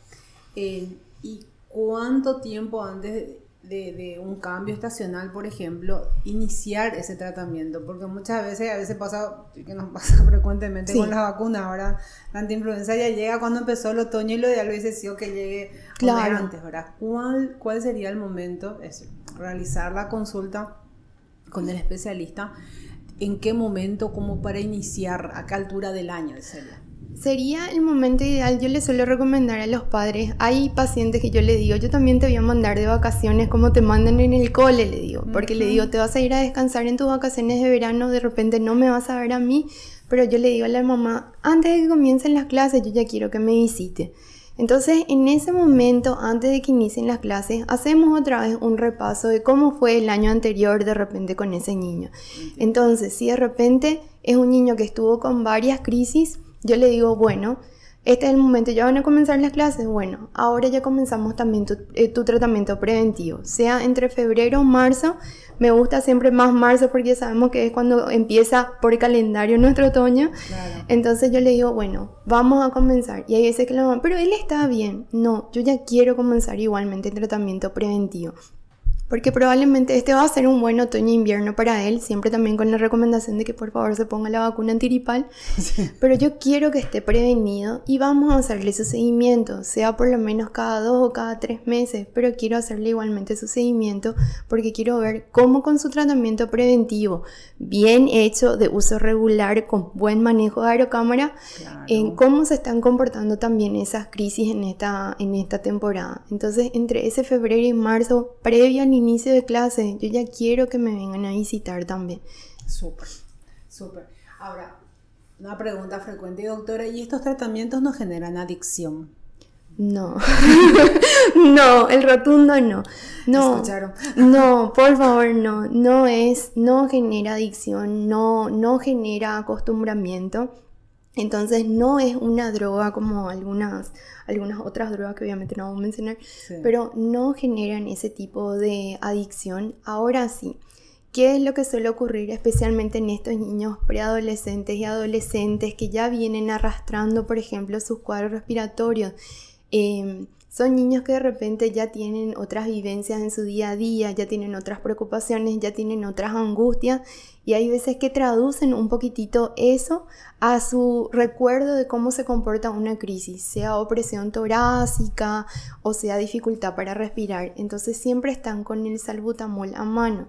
[SPEAKER 1] Eh, ¿Y cuánto tiempo antes de, un cambio estacional, por ejemplo, iniciar ese tratamiento? Porque muchas veces, a veces pasa, que nos pasa frecuentemente con las vacunas, ahora la antiinfluenza ya llega cuando empezó el otoño y lo ideal hubiese sido que llegue claro. antes, ¿verdad? ¿Cuál, ¿Cuál sería el momento? Es realizar la consulta con el especialista. ¿En qué momento, como para iniciar, a qué altura del año sería?
[SPEAKER 2] Sería el momento ideal, yo le suelo recomendar a los padres, hay pacientes que yo le digo, yo también te voy a mandar de vacaciones como te mandan en el cole, le digo, porque le digo, te vas a ir a descansar en tus vacaciones de verano, de repente no me vas a ver a mí, pero yo le digo a la mamá, antes de que comiencen las clases, yo ya quiero que me visite. Entonces, en ese momento, antes de que inicien las clases, hacemos otra vez un repaso de cómo fue el año anterior de repente con ese niño. Entonces, si de repente es un niño que estuvo con varias crisis, yo le digo, bueno, este es el momento, ya van a comenzar las clases, bueno, ahora ya comenzamos también tu, eh, tratamiento preventivo, sea entre febrero o marzo, me gusta siempre más marzo porque ya sabemos que es cuando empieza por calendario nuestro otoño, entonces yo le digo, bueno, vamos a comenzar, y hay veces que la pero él está bien, no, yo ya quiero comenzar igualmente el tratamiento preventivo, porque probablemente este va a ser un buen otoño-invierno para él, siempre también con la recomendación de que por favor se ponga la vacuna antiripal, pero yo quiero que esté prevenido y vamos a hacerle su seguimiento, sea por lo menos cada dos o cada tres meses, pero quiero hacerle igualmente su seguimiento porque quiero ver cómo con su tratamiento preventivo, bien hecho, de uso regular, con buen manejo de aerocámara, en cómo se están comportando también esas crisis en esta, en esta temporada. Entonces, entre ese febrero y marzo, previa al inicio de clase, yo ya quiero que me vengan a visitar también.
[SPEAKER 1] Súper, súper. Ahora, una pregunta frecuente, doctora, ¿y estos tratamientos no generan adicción?
[SPEAKER 2] No, no, el rotundo no. No,
[SPEAKER 1] ¿Escucharon?
[SPEAKER 2] no, por favor, no, no es, no genera adicción, no, no genera acostumbramiento. Entonces no es una droga como algunas, algunas otras drogas que obviamente no vamos a mencionar, pero no generan ese tipo de adicción. Ahora sí, ¿qué es lo que suele ocurrir especialmente en estos niños preadolescentes y adolescentes que ya vienen arrastrando, por ejemplo, sus cuadros respiratorios? Em, son niños que de repente ya tienen otras vivencias en su día a día, ya tienen otras preocupaciones, ya tienen otras angustias y hay veces que traducen un poquitito eso a su recuerdo de cómo se comporta una crisis, sea opresión torácica o sea dificultad para respirar. Entonces siempre están con el salbutamol a mano.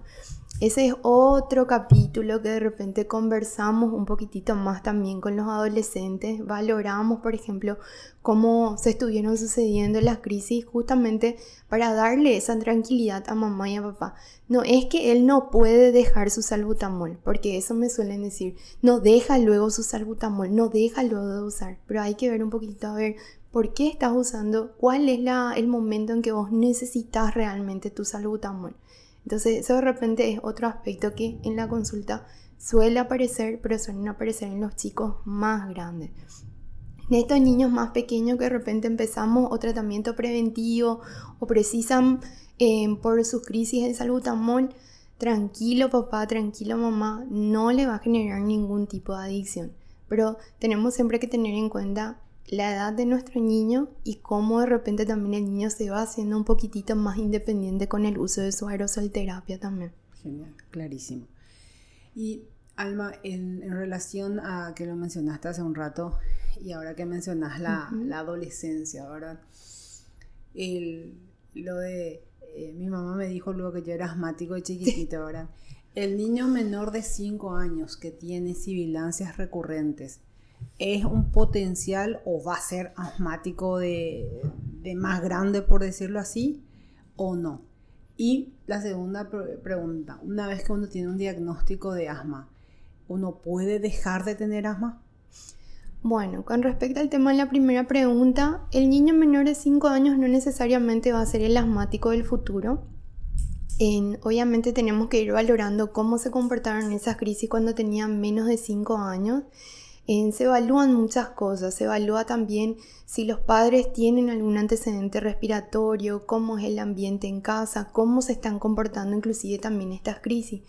[SPEAKER 2] Ese es otro capítulo que de repente conversamos un poquitito más también con los adolescentes. Valoramos, por ejemplo, cómo se estuvieron sucediendo las crisis justamente para darle esa tranquilidad a mamá y a papá. No es que él no puede dejar su salbutamol, porque eso me suelen decir. No deja luego su salbutamol, no deja luego de usar. Pero hay que ver un poquito a ver por qué estás usando, cuál es la, el momento en que vos necesitas realmente tu salbutamol. Entonces eso de repente es otro aspecto que en la consulta suele aparecer, pero suelen aparecer en los chicos más grandes. En estos niños más pequeños que de repente empezamos o tratamiento preventivo o precisan eh, por sus crisis de salbutamol, tranquilo papá, tranquilo mamá, no le va a generar ningún tipo de adicción. Pero tenemos siempre que tener en cuenta la edad de nuestro niño y cómo de repente también el niño se va haciendo un poquitito más independiente con el uso de su aerosolterapia también.
[SPEAKER 1] Genial, clarísimo. Y Alma, en, relación a que lo mencionaste hace un rato y ahora que mencionas la, adolescencia, ¿verdad? lo de, eh, mi mamá me dijo luego que yo era asmático de chiquitito, ¿verdad? El niño menor de 5 años que tiene sibilancias recurrentes, ¿es un potencial o va a ser asmático de, de más grande, por decirlo así, o no? Y la segunda pregunta, una vez que uno tiene un diagnóstico de asma, ¿uno puede dejar de tener asma?
[SPEAKER 2] Bueno, con respecto al tema de la primera pregunta, el niño menor de 5 años no necesariamente va a ser el asmático del futuro. obviamente tenemos que ir valorando cómo se comportaron esas crisis cuando tenían menos de 5 años. Se evalúan muchas cosas, se evalúa también si los padres tienen algún antecedente respiratorio, cómo es el ambiente en casa, cómo se están comportando inclusive también estas crisis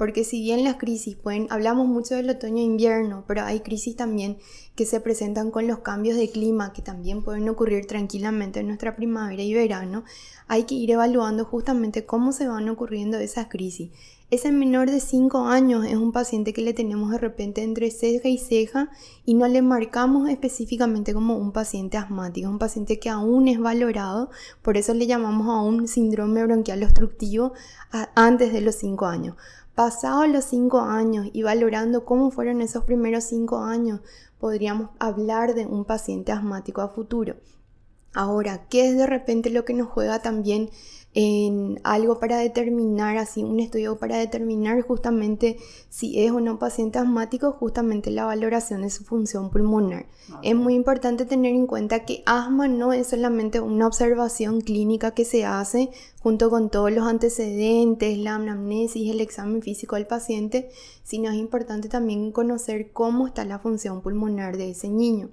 [SPEAKER 2] porque si bien las crisis pueden, hablamos mucho del otoño e invierno, pero hay crisis también que se presentan con los cambios de clima que también pueden ocurrir tranquilamente en nuestra primavera y verano, hay que ir evaluando justamente cómo se van ocurriendo esas crisis. Ese menor de 5 años es un paciente que le tenemos de repente entre ceja y ceja y no le marcamos específicamente como un paciente asmático, un paciente que aún es valorado, por eso le llamamos a un síndrome bronquial obstructivo antes de los 5 años. Pasados los cinco años y valorando cómo fueron esos primeros cinco años, podríamos hablar de un paciente asmático a futuro. Ahora, ¿qué es de repente lo que nos juega también en algo para determinar, así un estudio para determinar justamente si es o no paciente asmático, justamente la valoración de su función pulmonar. Es muy importante tener en cuenta que asma no es solamente una observación clínica que se hace junto con todos los antecedentes, la anamnesis, el examen físico del paciente, sino es importante también conocer cómo está la función pulmonar de ese niño.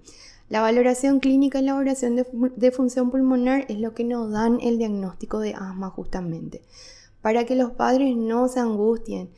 [SPEAKER 2] La valoración clínica y la valoración de, función pulmonar es lo que nos dan el diagnóstico de asma justamente. Para que los padres no se angustien.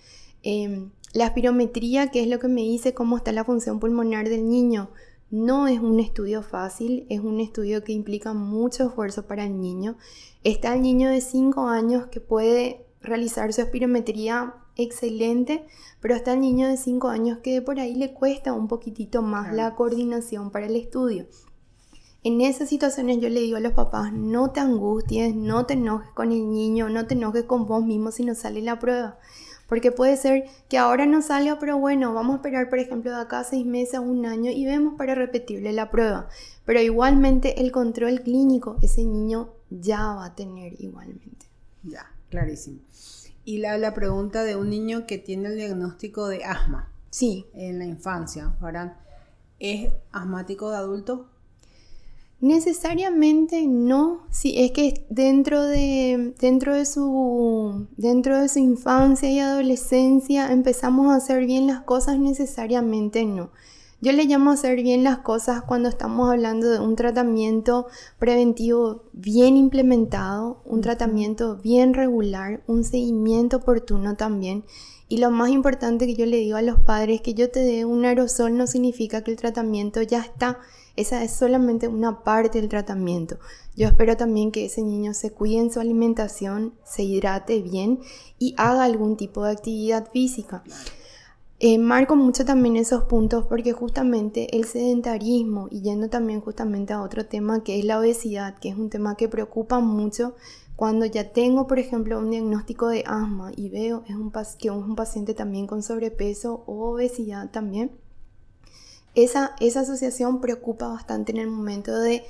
[SPEAKER 2] Em, la espirometría, que es lo que me dice cómo está la función pulmonar del niño, no es un estudio fácil, es un estudio que implica mucho esfuerzo para el niño. Está el niño de 5 años que puede realizar su espirometría excelente, pero está el niño de 5 años que por ahí le cuesta un poquitito más la coordinación para el estudio. En esas situaciones yo le digo a los papás, no te angusties, no te enojes con el niño, no te enojes con vos mismo si no sale la prueba. Porque puede ser que ahora no salga, pero bueno, vamos a esperar, por ejemplo, de acá a seis meses, un año y vemos para repetirle la prueba. Pero igualmente el control clínico, ese niño ya va a tener igualmente.
[SPEAKER 1] Ya, clarísimo y la, la pregunta de un niño que tiene el diagnóstico de asma.
[SPEAKER 2] Sí.
[SPEAKER 1] En la infancia, ¿verdad? ¿Es asmático de adulto?
[SPEAKER 2] Necesariamente no, si es que dentro de, dentro, de su, dentro de su infancia y adolescencia empezamos a hacer bien las cosas, necesariamente no. Yo le llamo hacer bien las cosas cuando estamos hablando de un tratamiento preventivo bien implementado, un tratamiento bien regular, un seguimiento oportuno también. Y lo más importante que yo le digo a los padres, que yo te dé un aerosol no significa que el tratamiento ya está. Esa es solamente una parte del tratamiento. Yo espero también que ese niño se cuide en su alimentación, se hidrate bien y haga algún tipo de actividad física. Eh, marco mucho también esos puntos porque justamente el sedentarismo y yendo también justamente a otro tema que es la obesidad, que es un tema que preocupa mucho cuando ya tengo, por ejemplo, un diagnóstico de asma y veo es un, que es un paciente también con sobrepeso o obesidad también, esa, esa asociación preocupa bastante en el momento de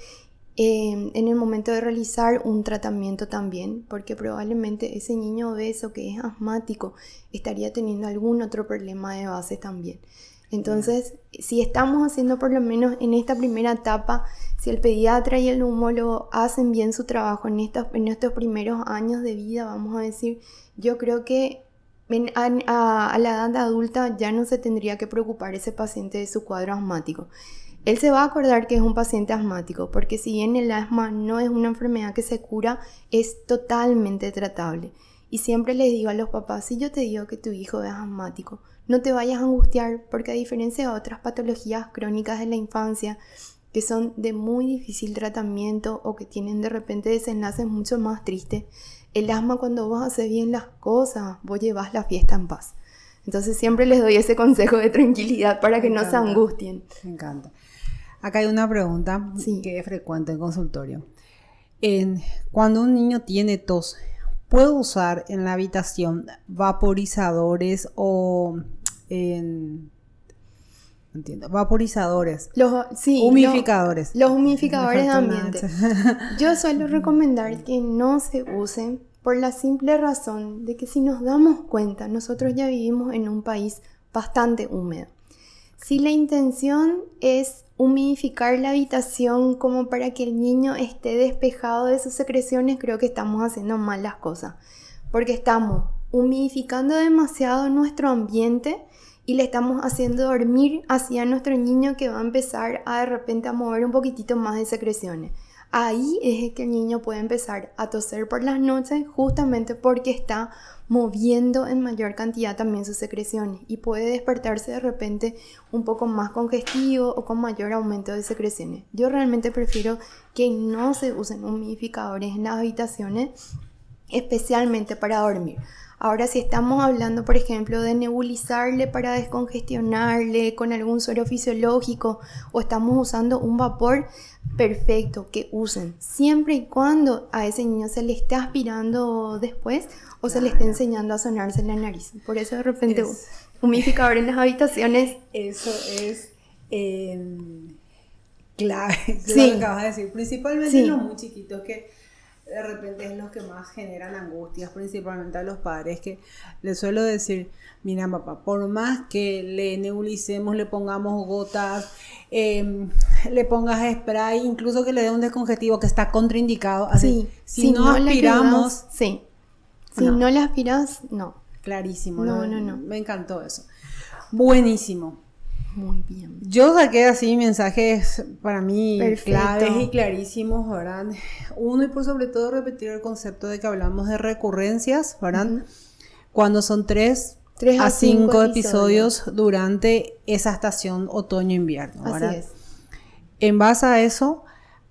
[SPEAKER 2] Em, en el momento de realizar un tratamiento también, porque probablemente ese niño obeso que es asmático estaría teniendo algún otro problema de base también. Entonces, si estamos haciendo por lo menos en esta primera etapa, si el pediatra y el neumólogo hacen bien su trabajo en estos, en estos primeros años de vida, vamos a decir, yo creo que a, la edad adulta ya no se tendría que preocupar ese paciente de su cuadro asmático. Él se va a acordar que es un paciente asmático, porque si bien el asma no es una enfermedad que se cura, es totalmente tratable. Y siempre les digo a los papás, si yo te digo que tu hijo es asmático, no te vayas a angustiar, porque a diferencia de otras patologías crónicas de la infancia, que son de muy difícil tratamiento o que tienen de repente desenlaces mucho más tristes, el asma cuando vos haces bien las cosas, vos llevas la fiesta en paz. Entonces siempre les doy ese consejo de tranquilidad para que no se angustien.
[SPEAKER 1] Me encanta. Acá hay una pregunta que es frecuente en consultorio. En, cuando un niño tiene tos, ¿puedo usar en la habitación vaporizadores o en entiendo. Vaporizadores.
[SPEAKER 2] Los, sí,
[SPEAKER 1] humificadores.
[SPEAKER 2] Los, humificadores de ambiente. Yo suelo recomendar que no se usen por la simple razón de que si nos damos cuenta, nosotros ya vivimos en un país bastante húmedo. Si la intención es humidificar la habitación como para que el niño esté despejado de sus secreciones, creo que estamos haciendo mal las cosas. Porque estamos humidificando demasiado nuestro ambiente y le estamos haciendo dormir hacia nuestro niño que va a empezar a de repente a mover un poquitito más de secreciones. Ahí es que el niño puede empezar a toser por las noches justamente porque está moviendo en mayor cantidad también sus secreciones y puede despertarse de repente un poco más congestivo o con mayor aumento de secreciones. Yo realmente prefiero que no se usen humidificadores en las habitaciones especialmente para dormir. Ahora, si estamos hablando, por ejemplo, de nebulizarle para descongestionarle con algún suero fisiológico o estamos usando un vapor, perfecto, que usen. Siempre y cuando a ese niño se le esté aspirando después o se le esté enseñando a sonarse en la nariz. Por eso de repente es, humidificador en las habitaciones.
[SPEAKER 1] Eso es em, clave, sí. lo que acabas de decir. Principalmente los muy chiquitos que de repente es los que más generan angustias, principalmente a los padres, que les suelo decir, mira papá, por más que le nebulicemos, le pongamos gotas, em, le pongas spray, incluso que le dé un descongestivo que está contraindicado, así, si, no, aspiramos...
[SPEAKER 2] sí, si no. le aspiras, no.
[SPEAKER 1] Clarísimo, no, no, no. Me encantó eso. Buenísimo.
[SPEAKER 2] Muy bien.
[SPEAKER 1] Yo saqué así mensajes para mí claves y clarísimos, ¿verdad? Uno y por sobre todo repetir el concepto de que hablamos de recurrencias, ¿verdad? Cuando son tres, a cinco, episodios. durante esa estación otoño-invierno, ¿verdad? Así es. En base a eso,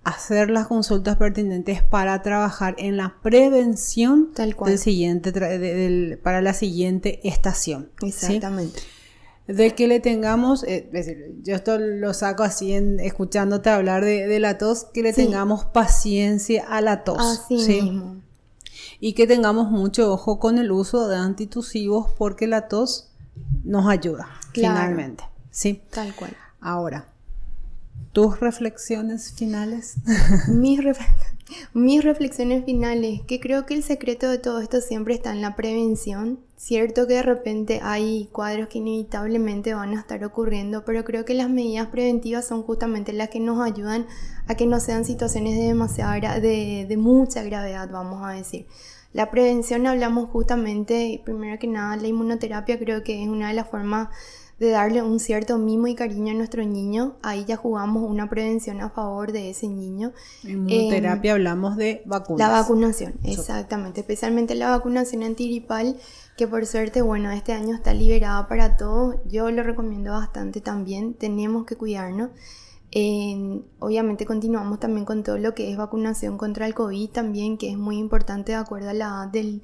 [SPEAKER 1] hacer las consultas pertinentes para trabajar en la prevención
[SPEAKER 2] Tal cual.
[SPEAKER 1] Del siguiente, para la siguiente estación.
[SPEAKER 2] Exactamente
[SPEAKER 1] de que le tengamos, eh, es decir, yo esto lo saco así en escuchándote hablar de, la tos, que le tengamos paciencia a la tos.
[SPEAKER 2] Así mismo.
[SPEAKER 1] Y que tengamos mucho ojo con el uso de antitusivos porque la tos nos ayuda, finalmente. Sí.
[SPEAKER 2] Tal cual.
[SPEAKER 1] Ahora, tus reflexiones finales.
[SPEAKER 2] Mis mis reflexiones finales, que creo que el secreto de todo esto siempre está en la prevención. Cierto que de repente hay cuadros que inevitablemente van a estar ocurriendo, pero creo que las medidas preventivas son justamente las que nos ayudan a que no sean situaciones de demasiada de, de mucha gravedad, vamos a decir. La prevención hablamos justamente, primero que nada, la inmunoterapia creo que es una de las formas de darle un cierto mimo y cariño a nuestro niño, ahí ya jugamos una prevención a favor de ese niño.
[SPEAKER 1] En inmunoterapia hablamos de vacunas.
[SPEAKER 2] La vacunación, exactamente, especialmente la vacunación antiripal, que por suerte, bueno, este año está liberada para todos. Yo lo recomiendo bastante también, tenemos que cuidarnos. obviamente continuamos también con todo lo que es vacunación contra el COVID también, que es muy importante de acuerdo a la edad del,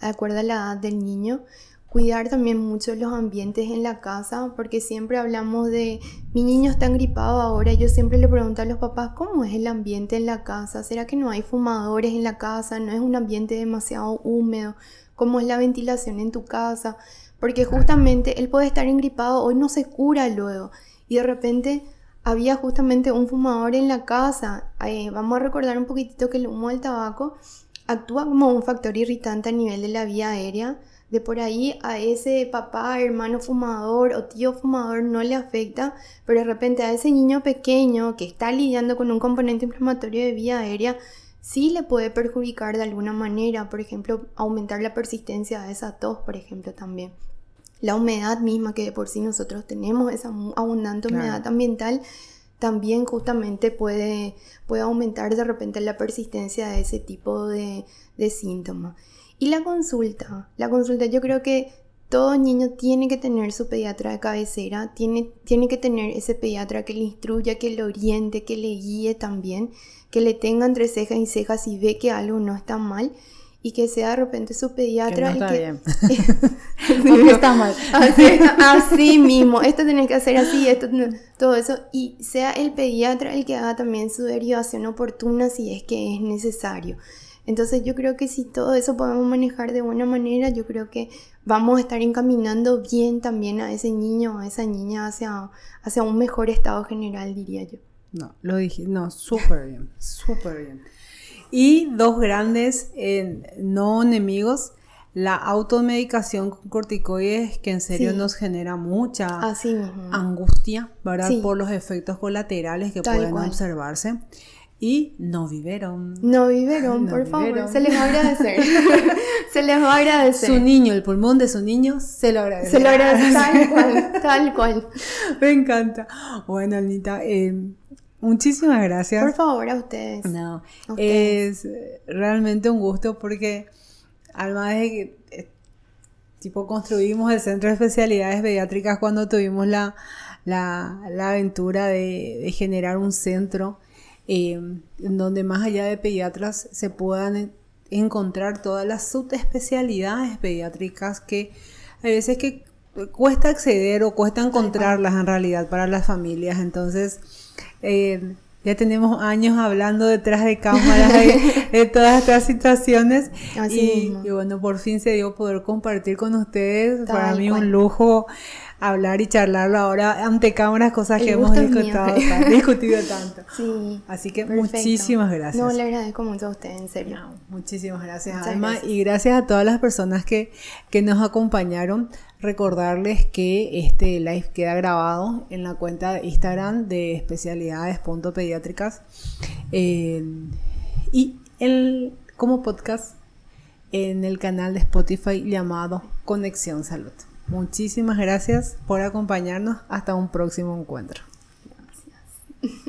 [SPEAKER 2] de acuerdo a la edad del niño. Cuidar también mucho los ambientes en la casa, porque siempre hablamos de mi niño está gripado ahora. Yo siempre le pregunto a los papás cómo es el ambiente en la casa. ¿Será que no hay fumadores en la casa? ¿No es un ambiente demasiado húmedo? ¿Cómo es la ventilación en tu casa? Porque justamente él puede estar engripado, hoy no se cura luego. Y de repente había justamente un fumador en la casa. Eh, vamos a recordar un poquitito que el humo del tabaco actúa como un factor irritante a nivel de la vía aérea. De por ahí a ese papá, hermano fumador o tío fumador no le afecta, pero de repente a ese niño pequeño que está lidiando con un componente inflamatorio de vía aérea, sí le puede perjudicar de alguna manera, por ejemplo, aumentar la persistencia de esa tos, por ejemplo, también. La humedad misma que de por sí nosotros tenemos, esa abundante humedad ambiental, también justamente puede, puede aumentar de repente la persistencia de ese tipo de, de síntomas. Y la consulta, la consulta yo creo que todo niño tiene que tener su pediatra de cabecera, tiene, tiene que tener ese pediatra que le instruya, que le oriente, que le guíe también, que le tenga entre cejas y cejas si ve que algo no está mal y que sea de repente su pediatra.
[SPEAKER 1] Que no está
[SPEAKER 2] que...
[SPEAKER 1] bien. está mal.
[SPEAKER 2] Así, mismo, esto tenés que hacer así, esto, todo eso, y sea el pediatra el que haga también su derivación oportuna si es que es necesario. Entonces yo creo que si todo eso podemos manejar de buena manera, yo creo que vamos a estar encaminando bien también a ese niño o a esa niña hacia, hacia un mejor estado general, diría yo.
[SPEAKER 1] No, lo dije, no, súper bien, súper bien. Y dos grandes no enemigos, la automedicación con corticoides que en serio nos genera mucha angustia, ¿verdad? Por los efectos colaterales que pueden observarse. Y no vivieron.
[SPEAKER 2] No vivieron, por favor. Se les va a agradecer. se les va a agradecer.
[SPEAKER 1] Su niño, el pulmón de su niño, se lo agradece.
[SPEAKER 2] Se lo agradece tal cual, tal cual.
[SPEAKER 1] Me encanta. Bueno, Anita, eh, Muchísimas gracias.
[SPEAKER 2] Por favor, a ustedes.
[SPEAKER 1] No, es realmente un gusto porque además de que eh, tipo construimos el centro de especialidades pediátricas cuando tuvimos la, la, aventura de, generar un centro em, en donde más allá de pediatras se puedan encontrar todas las subespecialidades pediátricas que a veces que cuesta acceder o cuesta encontrarlas en realidad para las familias. Entonces, eh, ya tenemos años hablando detrás de cámaras de, todas estas situaciones. Y, bueno, por fin se dio poder compartir con ustedes. Para mí un lujo hablar y charlarlo ahora ante cámaras, cosas que hemos discutido tanto. Así que muchísimas gracias.
[SPEAKER 2] No, le agradezco mucho a usted, en serio.
[SPEAKER 1] muchísimas gracias, Alma. Y gracias a todas las personas que, que nos acompañaron. Recordarles que este live queda grabado en la cuenta de Instagram de especialidades.pediátricas eh, y el, como podcast en el canal de Spotify llamado Conexión Salud. Muchísimas gracias por acompañarnos. Hasta un próximo encuentro. Gracias.